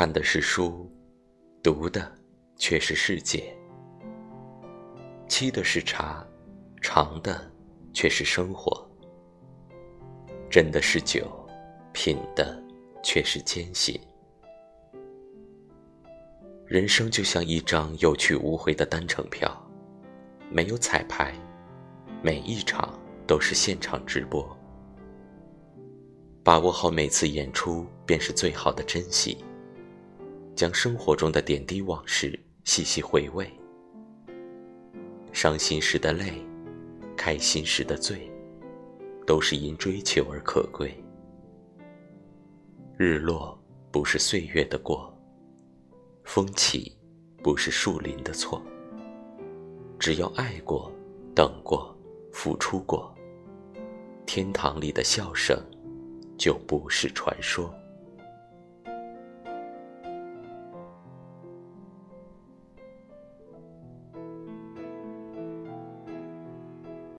看的是书，读的却是世界；沏的是茶，尝的却是生活；斟的是酒，品的却是艰辛。人生就像一张有去无回的单程票，没有彩排，每一场都是现场直播。把握好每次演出，便是最好的珍惜。将生活中的点滴往事细细回味，伤心时的泪，开心时的醉，都是因追求而可贵。日落不是岁月的过，风起不是树林的错。只要爱过，等过，付出过，天堂里的笑声。就不是传说。